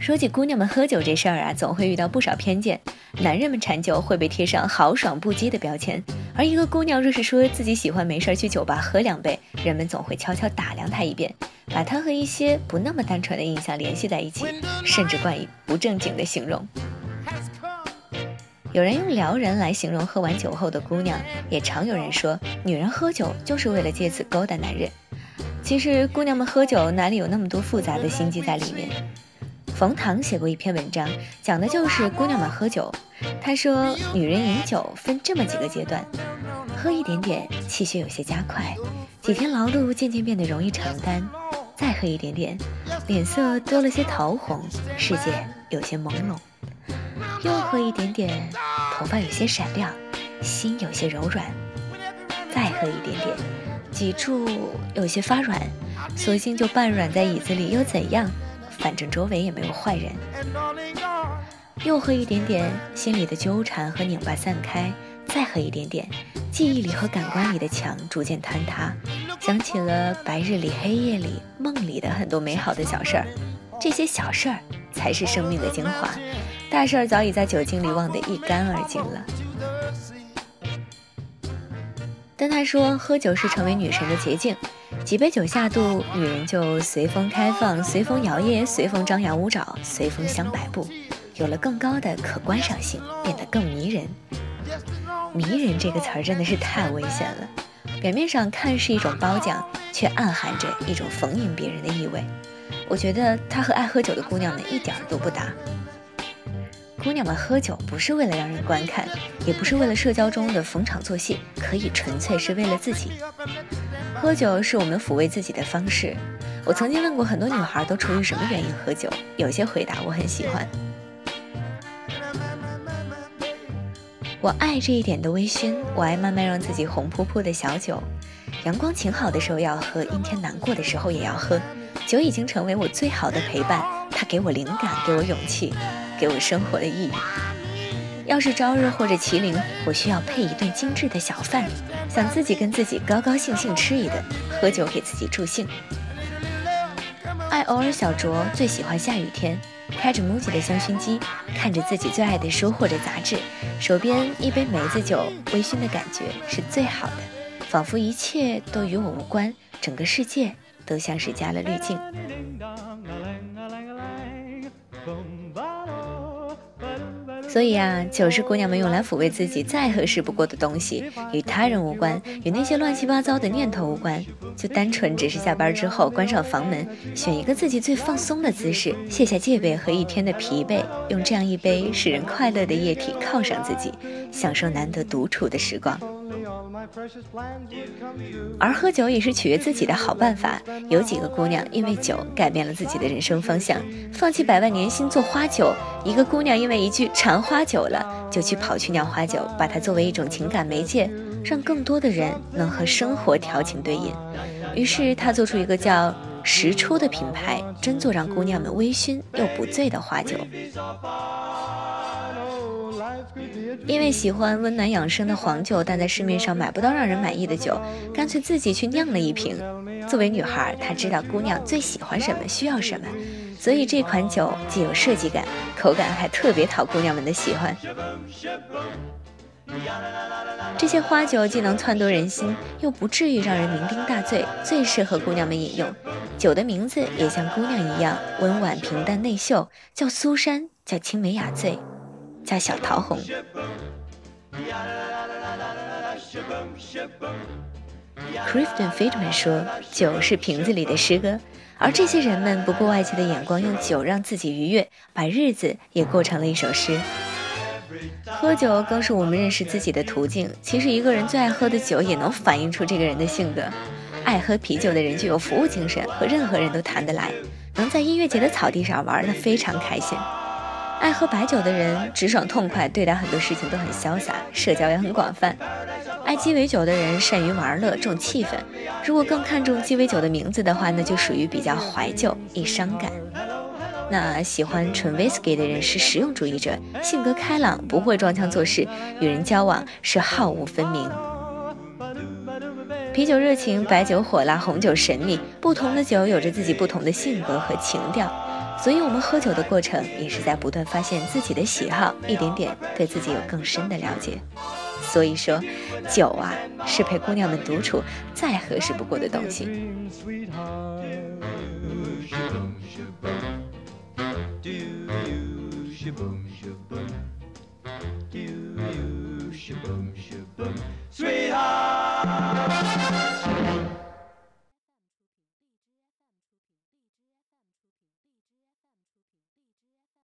说起姑娘们喝酒这事儿啊，总会遇到不少偏见。男人们馋酒会被贴上豪爽不羁的标签，而一个姑娘若是说自己喜欢没事去酒吧喝两杯，人们总会悄悄打量她一遍，把她和一些不那么单纯的印象联系在一起，甚至冠以不正经的形容。有人用撩人来形容喝完酒后的姑娘，也常有人说女人喝酒就是为了借此勾搭男人。其实姑娘们喝酒哪里有那么多复杂的心机在里面？冯唐写过一篇文章，讲的就是姑娘们喝酒。他说，女人饮酒分这么几个阶段：喝一点点，气血有些加快，几天劳碌渐渐变得容易承担；再喝一点点，脸色多了些桃红，世界有些朦胧；又喝一点点，头发有些闪亮，心有些柔软；再喝一点点，脊柱有些发软，索性就半软在椅子里，又怎样？反正周围也没有坏人，又喝一点点，心里的纠缠和拧巴散开；再喝一点点，记忆里和感官里的墙逐渐坍塌，想起了白日里、黑夜里、梦里的很多美好的小事儿。这些小事儿才是生命的精华，大事儿早已在酒精里忘得一干二净了。但他说，喝酒是成为女神的捷径。几杯酒下肚，女人就随风开放，随风摇曳，随风张牙舞爪，随风香百步，有了更高的可观赏性，变得更迷人。迷人这个词儿真的是太危险了，表面上看是一种褒奖，却暗含着一种逢迎别人的意味。我觉得他和爱喝酒的姑娘们一点都不搭。姑娘们喝酒不是为了让人观看，也不是为了社交中的逢场作戏，可以纯粹是为了自己。喝酒是我们抚慰自己的方式。我曾经问过很多女孩，都出于什么原因喝酒？有些回答我很喜欢。我爱这一点的微醺，我爱慢慢让自己红扑扑的小酒。阳光晴好的时候要喝，阴天难过的时候也要喝。酒已经成为我最好的陪伴，它给我灵感，给我勇气，给我生活的意义。要是朝日或者麒麟，我需要配一顿精致的小饭，想自己跟自己高高兴兴吃一顿，喝酒给自己助兴。爱偶尔小酌，最喜欢下雨天，开着 MUJI 的香薰机，看着自己最爱的书或者杂志，手边一杯梅子酒，微醺的感觉是最好的，仿佛一切都与我无关，整个世界都像是加了滤镜。所以啊，酒是姑娘们用来抚慰自己再合适不过的东西，与他人无关，与那些乱七八糟的念头无关，就单纯只是下班之后关上房门，选一个自己最放松的姿势，卸下戒备和一天的疲惫，用这样一杯使人快乐的液体犒赏自己，享受难得独处的时光。而喝酒也是取悦自己的好办法。有几个姑娘因为酒改变了自己的人生方向，放弃百万年薪做花酒。一个姑娘因为一句馋花酒了，就去跑去酿花酒，把它作为一种情感媒介，让更多的人能和生活调情对饮。于是她做出一个叫“时初”的品牌，真做让姑娘们微醺又不醉的花酒。因为喜欢温暖养生的黄酒，但在市面上买不到让人满意的酒，干脆自己去酿了一瓶。作为女孩，她知道姑娘最喜欢什么，需要什么，所以这款酒既有设计感，口感还特别讨姑娘们的喜欢。这些花酒既能撺掇人心，又不至于让人酩酊大醉，最适合姑娘们饮用。酒的名字也像姑娘一样温婉平淡内秀，叫苏珊，叫青梅雅醉。叫小桃红。crifton Friedman 说：“酒是瓶子里的诗歌，而这些人们不顾外界的眼光，用酒让自己愉悦，把日子也过成了一首诗。喝酒更是我们认识自己的途径。其实，一个人最爱喝的酒，也能反映出这个人的性格。爱喝啤酒的人具有服务精神，和任何人都谈得来，能在音乐节的草地上玩得非常开心。”爱喝白酒的人直爽痛快，对待很多事情都很潇洒，社交也很广泛。爱鸡尾酒的人善于玩乐，重气氛。如果更看重鸡尾酒的名字的话，那就属于比较怀旧，易伤感。那喜欢纯 whisky 的人是实用主义者，性格开朗，不会装腔作势，与人交往是好恶分明。啤酒热情，白酒火辣，红酒神秘，不同的酒有着自己不同的性格和情调。所以我们喝酒的过程也是在不断发现自己的喜好，一点点对自己有更深的了解。所以说，酒啊，是陪姑娘们独处再合适不过的东西。